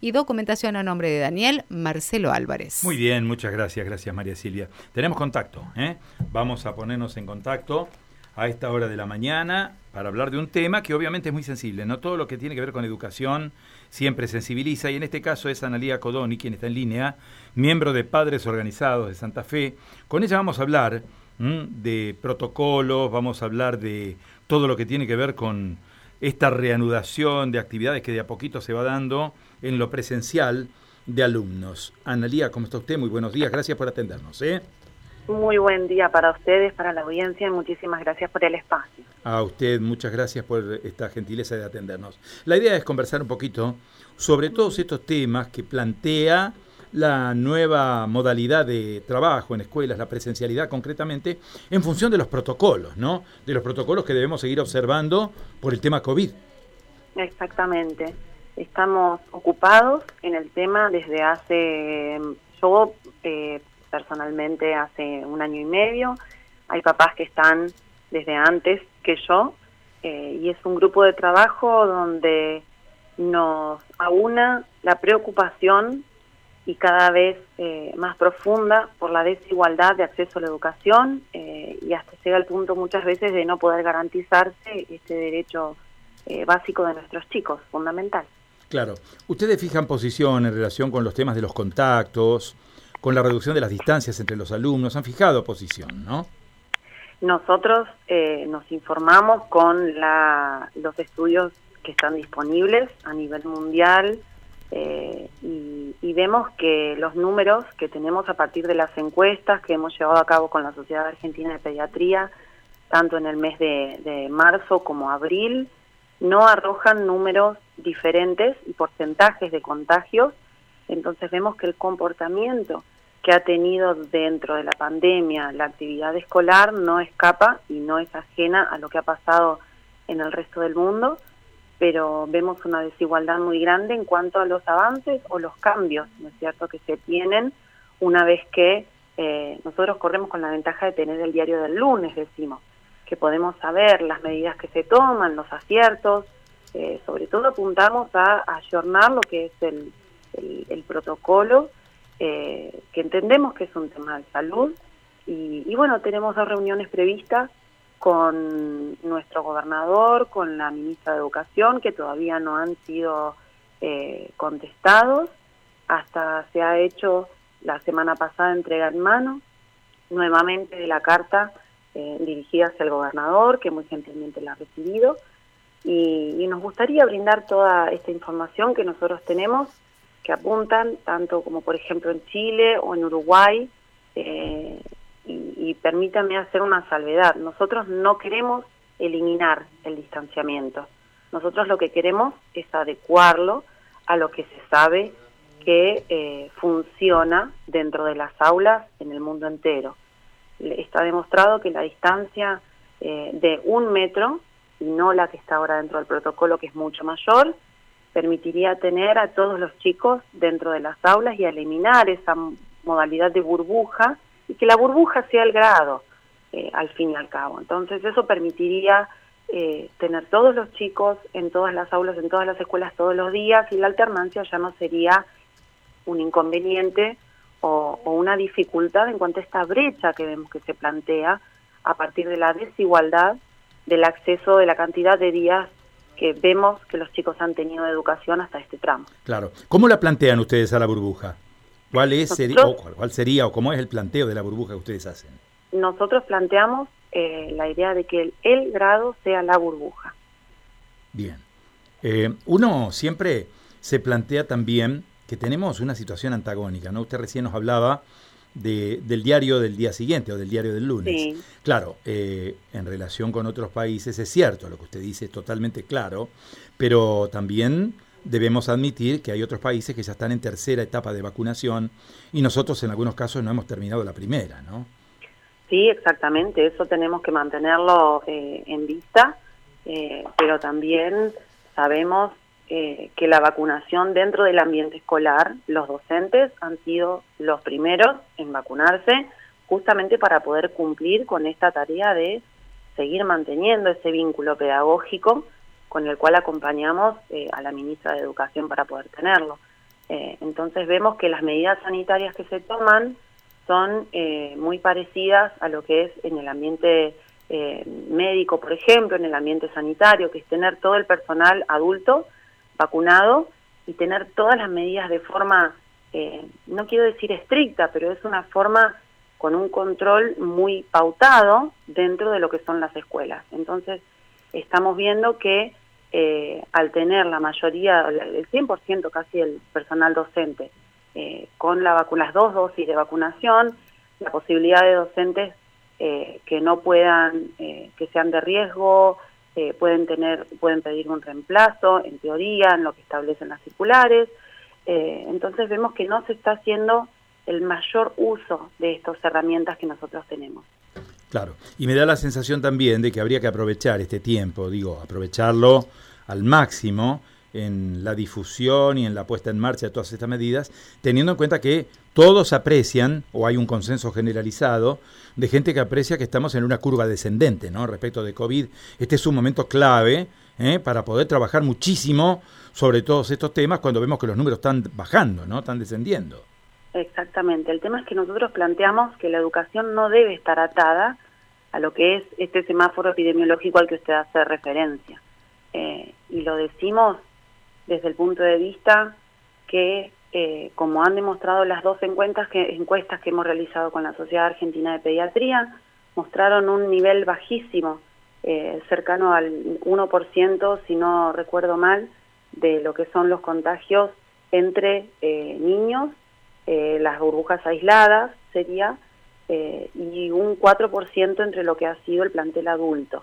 y documentación a nombre de Daniel Marcelo Álvarez. Muy bien, muchas gracias, gracias María Silvia. Tenemos contacto, ¿eh? vamos a ponernos en contacto a esta hora de la mañana para hablar de un tema que obviamente es muy sensible, no todo lo que tiene que ver con educación siempre sensibiliza y en este caso es Analía Codoni quien está en línea, miembro de Padres Organizados de Santa Fe. Con ella vamos a hablar de protocolos, vamos a hablar de todo lo que tiene que ver con esta reanudación de actividades que de a poquito se va dando en lo presencial de alumnos. Analía, ¿cómo está usted? Muy buenos días, gracias por atendernos. ¿eh? Muy buen día para ustedes, para la audiencia y muchísimas gracias por el espacio. A usted, muchas gracias por esta gentileza de atendernos. La idea es conversar un poquito sobre todos estos temas que plantea la nueva modalidad de trabajo en escuelas, la presencialidad concretamente, en función de los protocolos, ¿no? De los protocolos que debemos seguir observando por el tema COVID. Exactamente. Estamos ocupados en el tema desde hace, yo eh, personalmente hace un año y medio, hay papás que están desde antes que yo, eh, y es un grupo de trabajo donde nos aúna la preocupación y cada vez eh, más profunda por la desigualdad de acceso a la educación eh, y hasta llega el punto muchas veces de no poder garantizarse este derecho eh, básico de nuestros chicos, fundamental. Claro. Ustedes fijan posición en relación con los temas de los contactos, con la reducción de las distancias entre los alumnos, han fijado posición, ¿no? Nosotros nos informamos con la, los estudios que están disponibles a nivel mundial, eh, y, vemos que los números que tenemos a partir de las encuestas que hemos llevado a cabo con la Sociedad Argentina de Pediatría, tanto en el mes de, marzo como abril, no arrojan números diferentes y porcentajes de contagios. Entonces vemos que el comportamiento que ha tenido dentro de la pandemia la actividad escolar no escapa y no es ajena a lo que ha pasado en el resto del mundo pero vemos una desigualdad muy grande en cuanto a los avances o los cambios, ¿no es cierto?, que se tienen una vez que eh, nosotros corremos con la ventaja de tener el diario del lunes, decimos, que podemos saber las medidas que se toman, los aciertos, eh, sobre todo apuntamos a, ayornar lo que es el, el, protocolo, eh, que entendemos que es un tema de salud, y, y bueno, tenemos dos reuniones previstas con nuestro gobernador, con la ministra de Educación, que todavía no han sido eh, contestados. Hasta se ha hecho la semana pasada entrega en mano nuevamente de la carta eh, dirigida hacia el gobernador, que muy gentilmente la ha recibido. Y, nos gustaría brindar toda esta información que nosotros tenemos, que apuntan tanto como por ejemplo en Chile o en Uruguay, eh, y, permítame hacer una salvedad. Nosotros no queremos eliminar el distanciamiento. Nosotros lo que queremos es adecuarlo a lo que se sabe que eh, funciona dentro de las aulas en el mundo entero. Está demostrado que la distancia eh, de un metro, y no la que está ahora dentro del protocolo, que es mucho mayor, permitiría tener a todos los chicos dentro de las aulas y eliminar esa modalidad de burbuja y que la burbuja sea el grado, eh, al fin y al cabo. Entonces eso permitiría eh, tener todos los chicos en todas las aulas, en todas las escuelas todos los días y la alternancia ya no sería un inconveniente o, una dificultad en cuanto a esta brecha que vemos que se plantea a partir de la desigualdad del acceso de la cantidad de días que vemos que los chicos han tenido de educación hasta este tramo. Claro. ¿Cómo la plantean ustedes a la burbuja? ¿Cuál, es, sería, o cuál sería o cómo es el planteo de la burbuja que ustedes hacen? Nosotros planteamos eh, la idea de que el, grado sea la burbuja. Bien. Eh, uno siempre se plantea también que tenemos una situación antagónica, ¿no? Usted recién nos hablaba de, del diario del día siguiente o del diario del lunes. Sí. Claro, eh, en relación con otros países es cierto, lo que usted dice es totalmente claro, pero también debemos admitir que hay otros países que ya están en tercera etapa de vacunación y nosotros en algunos casos no hemos terminado la primera, ¿no? Sí, exactamente, eso tenemos que mantenerlo eh, en vista, eh, pero también sabemos eh, que la vacunación dentro del ambiente escolar, los docentes han sido los primeros en vacunarse justamente para poder cumplir con esta tarea de seguir manteniendo ese vínculo pedagógico con el cual acompañamos eh, a la ministra de Educación para poder tenerlo. Eh, entonces vemos que las medidas sanitarias que se toman son eh, muy parecidas a lo que es en el ambiente médico, por ejemplo, en el ambiente sanitario, que es tener todo el personal adulto vacunado y tener todas las medidas de forma, no quiero decir estricta, pero es una forma con un control muy pautado dentro de lo que son las escuelas. Entonces, estamos viendo que eh, al tener la mayoría, el 100% casi del personal docente, eh, con la las dos dosis de vacunación, la posibilidad de docentes eh, que no puedan, que sean de riesgo, pueden tener, pueden pedir un reemplazo, en teoría, en lo que establecen las circulares. entonces vemos que no se está haciendo el mayor uso de estas herramientas que nosotros tenemos. Claro, y me da la sensación también de que habría que aprovechar este tiempo, digo, aprovecharlo al máximo en la difusión y en la puesta en marcha de todas estas medidas, teniendo en cuenta que todos aprecian, o hay un consenso generalizado, de gente que aprecia que estamos en una curva descendente, ¿no? Respecto de COVID, este es un momento clave ¿eh? para poder trabajar muchísimo sobre todos estos temas cuando vemos que los números están bajando, ¿no? Están descendiendo. Exactamente. El tema es que nosotros planteamos que la educación no debe estar atada a lo que es este semáforo epidemiológico al que usted hace referencia. Eh, y lo decimos desde el punto de vista que, eh, como han demostrado las dos encuestas que, encuestas que hemos realizado con la Sociedad Argentina de Pediatría, mostraron un nivel bajísimo, eh, cercano al 1%, si no recuerdo mal, de lo que son los contagios entre niños eh, las burbujas aisladas sería, eh, y un 4% entre lo que ha sido el plantel adulto.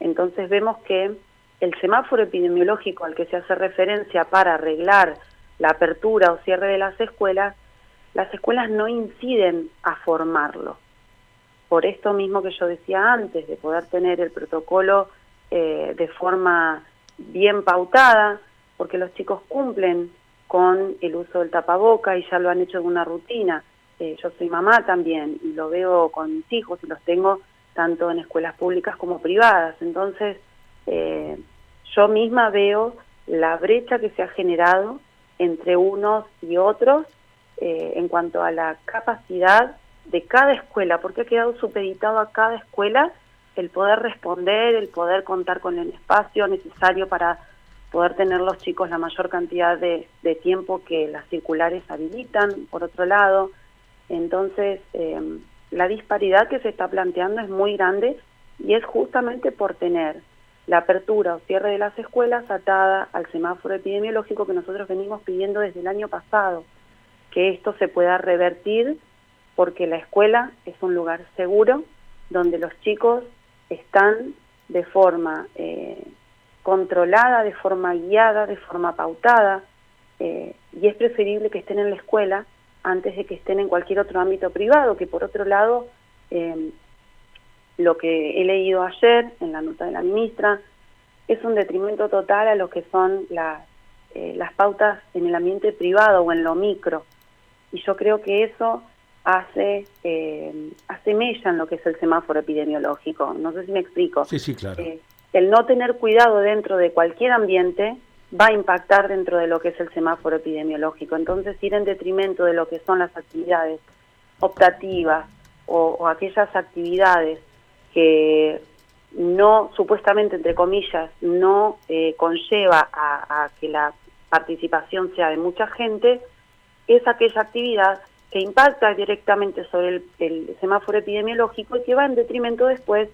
Entonces vemos que el semáforo epidemiológico al que se hace referencia para arreglar la apertura o cierre de las escuelas, las escuelas no inciden a formarlo. Por esto mismo que yo decía antes, de poder tener el protocolo eh, de forma bien pautada, porque los chicos cumplen con el uso del tapaboca y ya lo han hecho de una rutina. Eh, yo soy mamá también y lo veo con mis hijos y los tengo tanto en escuelas públicas como privadas. Entonces, eh, yo misma veo la brecha que se ha generado entre unos y otros eh, en cuanto a la capacidad de cada escuela, porque ha quedado supeditado a cada escuela el poder responder, el poder contar con el espacio necesario para poder tener los chicos la mayor cantidad de, tiempo que las circulares habilitan, por otro lado. Entonces, em, la disparidad que se está planteando es muy grande y es justamente por tener la apertura o cierre de las escuelas atada al semáforo epidemiológico que nosotros venimos pidiendo desde el año pasado, que esto se pueda revertir porque la escuela es un lugar seguro donde los chicos están de forma eh, controlada, de forma guiada, de forma pautada, eh, y es preferible que estén en la escuela antes de que estén en cualquier otro ámbito privado, que por otro lado, eh, lo que he leído ayer en la nota de la ministra, es un detrimento total a lo que son las, eh, las pautas en el ambiente privado o en lo micro. Y yo creo que eso hace, eh, hace mella en lo que es el semáforo epidemiológico. No sé si me explico. Sí, sí, claro el no tener cuidado dentro de cualquier ambiente va a impactar dentro de lo que es el semáforo epidemiológico. Entonces, ir en detrimento de lo que son las actividades optativas o, aquellas actividades que no, supuestamente, entre comillas, no eh, conlleva a, que la participación sea de mucha gente, es aquella actividad que impacta directamente sobre el, el semáforo epidemiológico y que va en detrimento después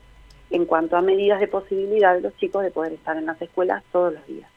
en cuanto a medidas de posibilidad de los chicos de poder estar en las escuelas todos los días.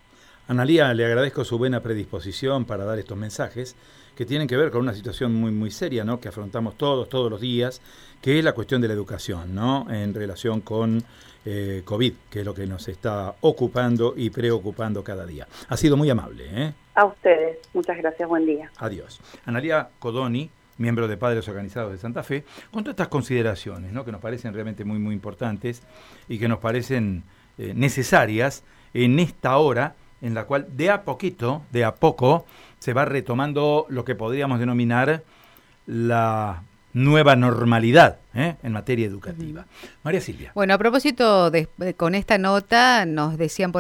Analía, le agradezco su buena predisposición para dar estos mensajes que tienen que ver con una situación muy muy seria, ¿no? que afrontamos todos todos los días, que es la cuestión de la educación, ¿no? en relación con eh, COVID, que es lo que nos está ocupando y preocupando cada día. Ha sido muy amable. ¿eh? A ustedes, muchas gracias, buen día. Adiós. Analía Codoni, miembro de Padres Organizados de Santa Fe, con todas estas consideraciones ¿no? que nos parecen realmente muy, muy importantes y que nos parecen eh, necesarias en esta hora en la cual de a poquito, de a poco, se va retomando lo que podríamos denominar la nueva normalidad ¿eh? en materia educativa. María Silvia. Bueno, a propósito, de, con esta nota nos decían por